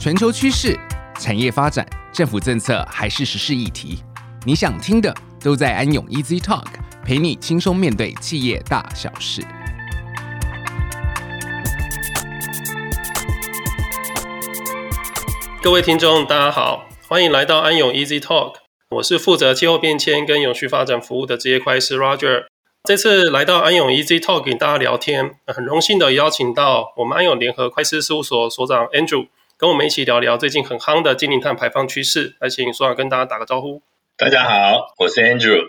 全球趋势、产业发展、政府政策还是时事议题，你想听的都在安永 Easy Talk，陪你轻松面对企业大小事。各位听众，大家好，欢迎来到安永 Easy Talk，我是负责气候变迁跟永续发展服务的职业会计师 Roger。这次来到安永 Easy Talk 跟大家聊天，很荣幸的邀请到我们安永联合会计师事务所所长 Andrew，跟我们一起聊聊最近很夯的净零碳排放趋势。来，请所长跟大家打个招呼。大家好，我是 Andrew。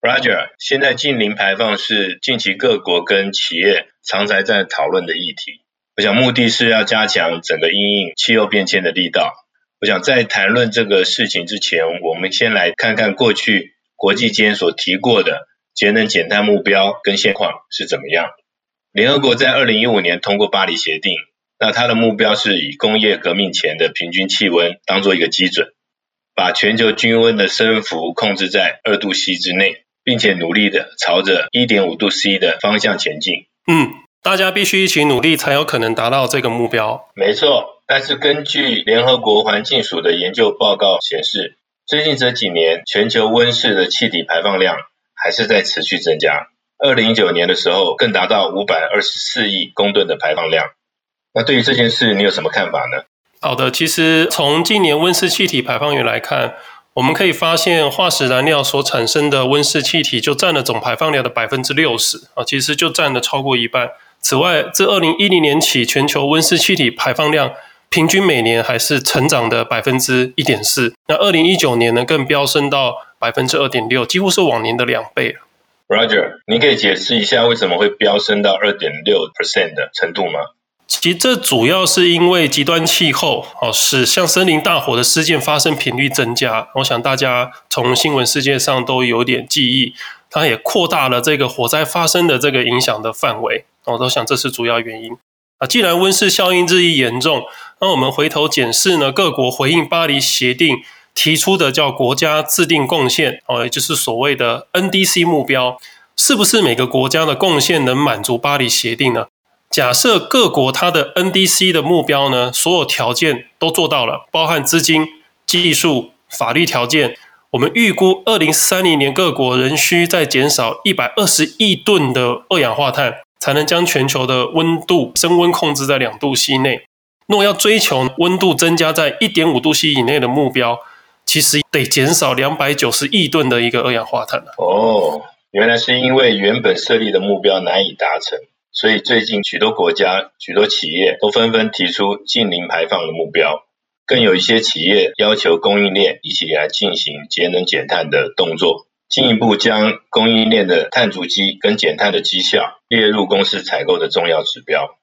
Roger，现在近零排放是近期各国跟企业常在在讨论的议题。我想目的是要加强整个因应气候变迁的力道。我想在谈论这个事情之前，我们先来看看过去国际间所提过的。节能减碳目标跟现况是怎么样？联合国在二零一五年通过巴黎协定，那它的目标是以工业革命前的平均气温当做一个基准，把全球均温的升幅控制在二度 C 之内，并且努力的朝着一点五度 C 的方向前进。嗯，大家必须一起努力，才有可能达到这个目标。没错，但是根据联合国环境署的研究报告显示，最近这几年全球温室的气体排放量。还是在持续增加。二零一九年的时候，更达到五百二十四亿公吨的排放量。那对于这件事，你有什么看法呢？好的，其实从近年温室气体排放源来看，我们可以发现，化石燃料所产生的温室气体就占了总排放量的百分之六十啊，其实就占了超过一半。此外，自二零一零年起，全球温室气体排放量平均每年还是成长的百分之一点四。那二零一九年呢，更飙升到。百分之二点六，几乎是往年的两倍。Roger，你可以解释一下为什么会飙升到二点六 percent 的程度吗？其实这主要是因为极端气候哦，使像森林大火的事件发生频率增加。我想大家从新闻事件上都有点记忆，它也扩大了这个火灾发生的这个影响的范围。我都想这是主要原因。啊，既然温室效应日益严重，那我们回头检视呢，各国回应巴黎协定。提出的叫国家制定贡献哦，也就是所谓的 NDC 目标，是不是每个国家的贡献能满足巴黎协定呢？假设各国它的 NDC 的目标呢，所有条件都做到了，包含资金、技术、法律条件，我们预估二零三零年各国仍需再减少一百二十亿吨的二氧化碳，才能将全球的温度升温控制在两度 C 内。若要追求温度增加在一点五度 C 以内的目标，其实得减少两百九十亿吨的一个二氧化碳。哦，原来是因为原本设立的目标难以达成，所以最近许多国家、许多企业都纷纷提出近零排放的目标，更有一些企业要求供应链一起来进行节能减碳的动作，进一步将供应链的碳足迹跟减碳的绩效列入公司采购的重要指标。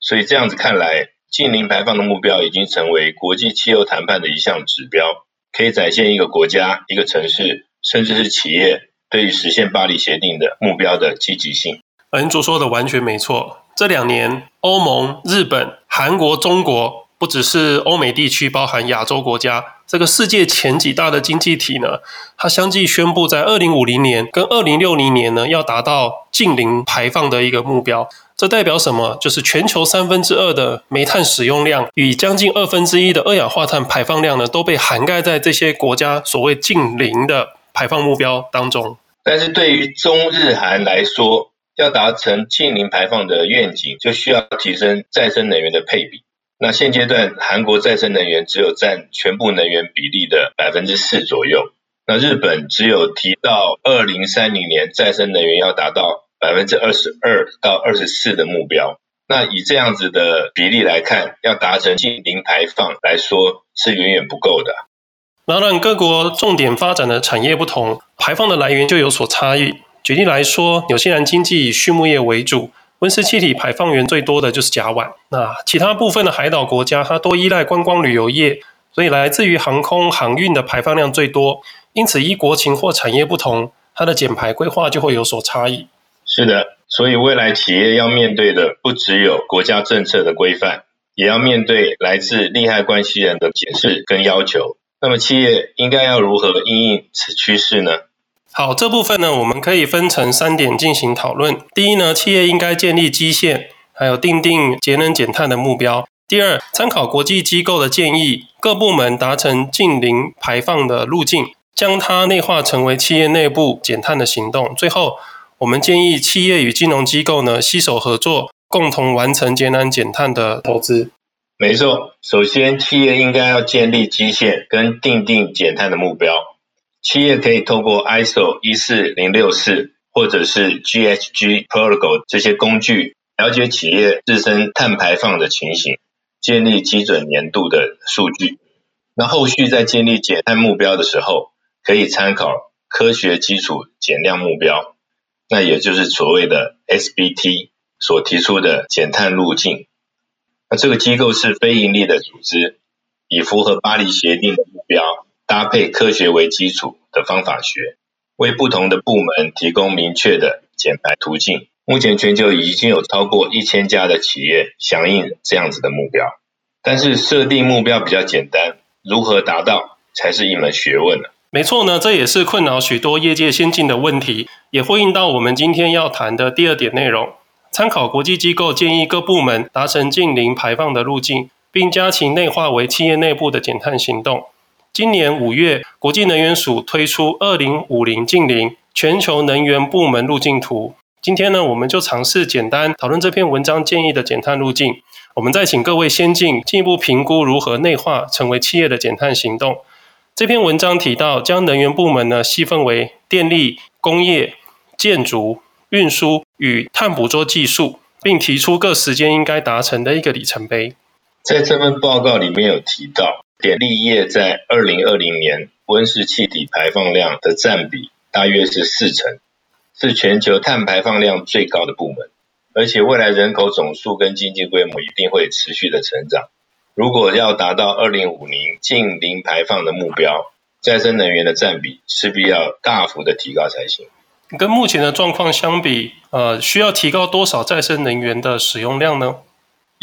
所以这样子看来，近零排放的目标已经成为国际气候谈判的一项指标。可以展现一个国家、一个城市，甚至是企业对于实现巴黎协定的目标的积极性。恩卓说的完全没错。这两年，欧盟、日本、韩国、中国，不只是欧美地区，包含亚洲国家，这个世界前几大的经济体呢，它相继宣布在二零五零年跟二零六零年呢，要达到近零排放的一个目标。这代表什么？就是全球三分之二的煤炭使用量与将近二分之一的二氧化碳排放量呢，都被涵盖在这些国家所谓近零的排放目标当中。但是对于中日韩来说，要达成净零排放的愿景，就需要提升再生能源的配比。那现阶段，韩国再生能源只有占全部能源比例的百分之四左右。那日本只有提到二零三零年再生能源要达到。百分之二十二到二十四的目标，那以这样子的比例来看，要达成净零排放来说是远远不够的。当然，各国重点发展的产业不同，排放的来源就有所差异。举例来说，纽西兰经济以畜牧业为主，温室气体排放源最多的就是甲烷。那其他部分的海岛国家，它多依赖观光旅游业，所以来自于航空航运的排放量最多。因此，依国情或产业不同，它的减排规划就会有所差异。是的，所以未来企业要面对的不只有国家政策的规范，也要面对来自利害关系人的解释跟要求。那么企业应该要如何应应此趋势呢？好，这部分呢，我们可以分成三点进行讨论。第一呢，企业应该建立基线，还有定定节能减碳的目标。第二，参考国际机构的建议，各部门达成近零排放的路径，将它内化成为企业内部减碳的行动。最后，我们建议企业与金融机构呢携手合作，共同完成节能减碳的投资。没错，首先企业应该要建立基线跟定定减碳的目标。企业可以透过 ISO 一四零六四或者是 GHG Protocol 这些工具，了解企业自身碳排放的情形，建立基准年度的数据。那后续在建立减碳目标的时候，可以参考科学基础减量目标，那也就是所谓的 SBT 所提出的减碳路径。那这个机构是非营利的组织，以符合巴黎协定的目标，搭配科学为基础的方法学，为不同的部门提供明确的减排途径。目前全球已经有超过一千家的企业响应这样子的目标，但是设定目标比较简单，如何达到才是一门学问呢？没错呢，这也是困扰许多业界先进的问题，也呼应到我们今天要谈的第二点内容。参考国际机构建议各部门达成近零排放的路径，并将其内化为企业内部的减碳行动。今年五月，国际能源署推出二零五零净零全球能源部门路径图。今天呢，我们就尝试简单讨论这篇文章建议的减碳路径。我们再请各位先进进一步评估如何内化成为企业的减碳行动。这篇文章提到，将能源部门呢细分为电力、工业、建筑。运输与碳捕捉技术，并提出各时间应该达成的一个里程碑。在这份报告里面有提到，电力业在二零二零年温室气体排放量的占比大约是四成，是全球碳排放量最高的部门。而且未来人口总数跟经济规模一定会持续的成长。如果要达到二零五零净零排放的目标，再生能源的占比势必要大幅的提高才行。跟目前的状况相比，呃，需要提高多少再生能源的使用量呢？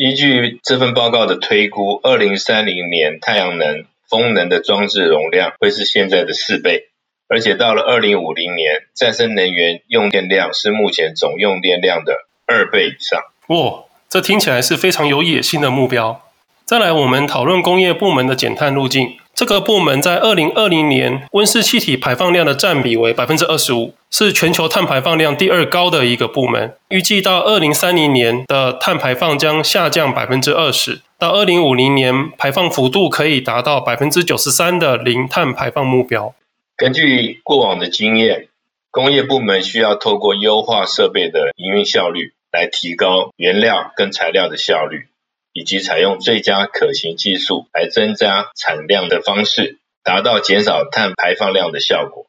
依据这份报告的推估，二零三零年太阳能、风能的装置容量会是现在的四倍，而且到了二零五零年，再生能源用电量是目前总用电量的二倍以上。哇，这听起来是非常有野心的目标。再来，我们讨论工业部门的减碳路径。这个部门在二零二零年温室气体排放量的占比为百分之二十五，是全球碳排放量第二高的一个部门。预计到二零三零年的碳排放将下降百分之二十，到二零五零年排放幅度可以达到百分之九十三的零碳排放目标。根据过往的经验，工业部门需要透过优化设备的营运效率，来提高原料跟材料的效率。以及采用最佳可行技术来增加产量的方式，达到减少碳排放量的效果。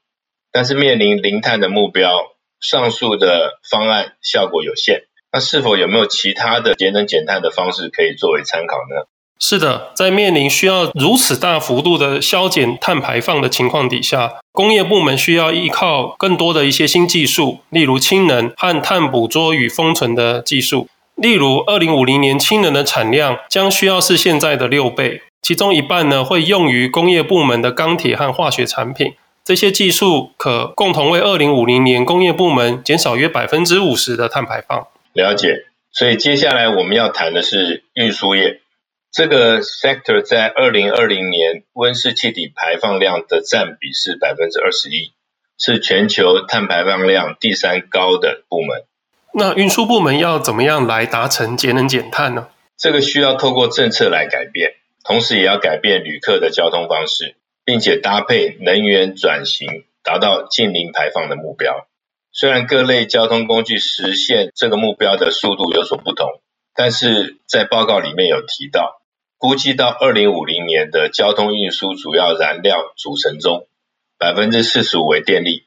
但是面临零碳的目标，上述的方案效果有限。那是否有没有其他的节能减碳的方式可以作为参考呢？是的，在面临需要如此大幅度的削减碳排放的情况底下，工业部门需要依靠更多的一些新技术，例如氢能和碳捕捉与封存的技术。例如，二零五零年氢能的产量将需要是现在的六倍，其中一半呢会用于工业部门的钢铁和化学产品。这些技术可共同为二零五零年工业部门减少约百分之五十的碳排放。了解。所以接下来我们要谈的是运输业，这个 sector 在二零二零年温室气体排放量的占比是百分之二十一，是全球碳排放量第三高的部门。那运输部门要怎么样来达成节能减碳呢？这个需要透过政策来改变，同时也要改变旅客的交通方式，并且搭配能源转型，达到近零排放的目标。虽然各类交通工具实现这个目标的速度有所不同，但是在报告里面有提到，估计到二零五零年的交通运输主要燃料组成中，百分之四十五为电力。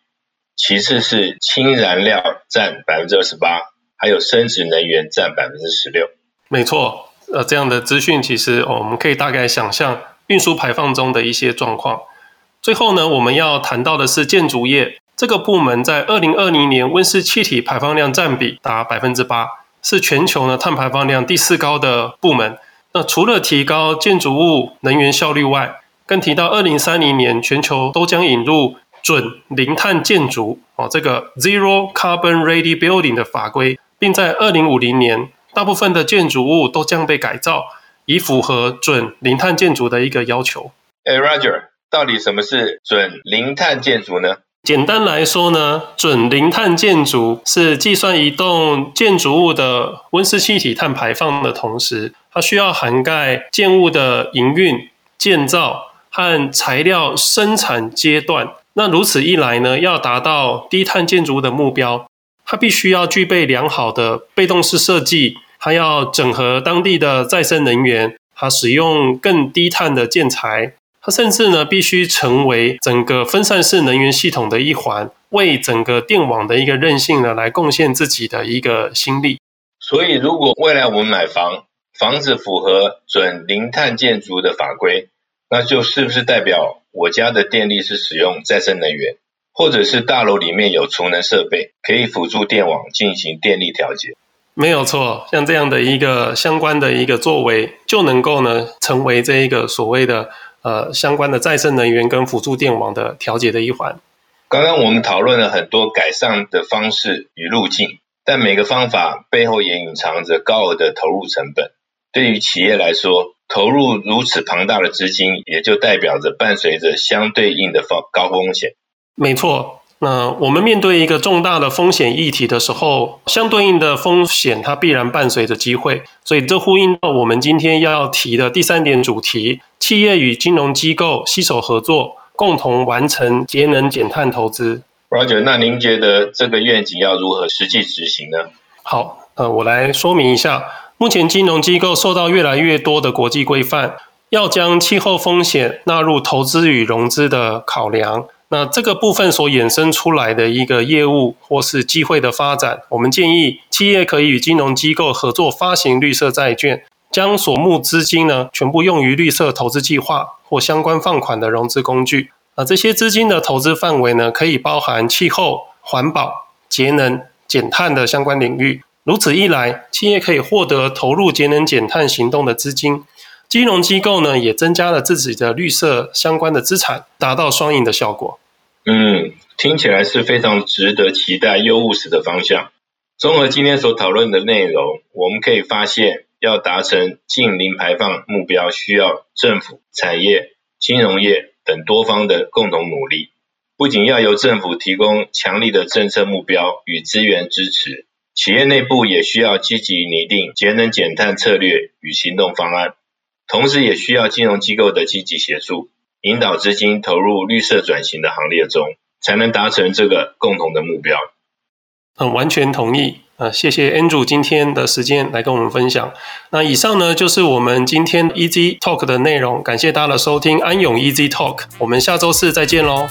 其次是氢燃料占百分之二十八，还有生质能源占百分之十六。没错，呃，这样的资讯其实我们可以大概想象运输排放中的一些状况。最后呢，我们要谈到的是建筑业这个部门，在二零二零年温室气体排放量占比达百分之八，是全球呢碳排放量第四高的部门。那除了提高建筑物能源效率外，更提到二零三零年全球都将引入。准零碳建筑哦，这个 Zero Carbon Ready Building 的法规，并在二零五零年，大部分的建筑物都将被改造，以符合准零碳建筑的一个要求。哎，Roger，到底什么是准零碳建筑呢？简单来说呢，准零碳建筑是计算一栋建筑物的温室气体碳排放的同时，它需要涵盖建物的营运、建造和材料生产阶段。那如此一来呢，要达到低碳建筑的目标，它必须要具备良好的被动式设计，它要整合当地的再生能源，它使用更低碳的建材。它甚至呢，必须成为整个分散式能源系统的一环，为整个电网的一个韧性呢，来贡献自己的一个心力。所以，如果未来我们买房，房子符合准零碳建筑的法规，那就是不是代表我家的电力是使用再生能源，或者是大楼里面有储能设备，可以辅助电网进行电力调节？没有错，像这样的一个相关的一个作为，就能够呢，成为这一个所谓的。呃，相关的再生能源跟辅助电网的调节的一环。刚刚我们讨论了很多改善的方式与路径，但每个方法背后也隐藏着高额的投入成本。对于企业来说，投入如此庞大的资金，也就代表着伴随着相对应的高风险。没错。那我们面对一个重大的风险议题的时候，相对应的风险它必然伴随着机会，所以这呼应到我们今天要提的第三点主题：企业与金融机构携手合作，共同完成节能减碳投资。Roger，那您觉得这个愿景要如何实际执行呢？好，呃，我来说明一下，目前金融机构受到越来越多的国际规范，要将气候风险纳入投资与融资的考量。那这个部分所衍生出来的一个业务或是机会的发展，我们建议企业可以与金融机构合作发行绿色债券，将所募资金呢全部用于绿色投资计划或相关放款的融资工具。啊，这些资金的投资范围呢，可以包含气候、环保、节能、减碳的相关领域。如此一来，企业可以获得投入节能减碳行动的资金。金融机构呢，也增加了自己的绿色相关的资产，达到双赢的效果。嗯，听起来是非常值得期待又务实的方向。综合今天所讨论的内容，我们可以发现，要达成净零排放目标，需要政府、产业、金融业等多方的共同努力。不仅要由政府提供强力的政策目标与资源支持，企业内部也需要积极拟定节能减碳策略与行动方案，同时也需要金融机构的积极协助。引导资金投入绿色转型的行列中，才能达成这个共同的目标。嗯，完全同意。呃，谢谢 Andrew 今天的时间来跟我们分享。那以上呢，就是我们今天 Easy Talk 的内容。感谢大家的收听，安永 Easy Talk。我们下周四再见喽。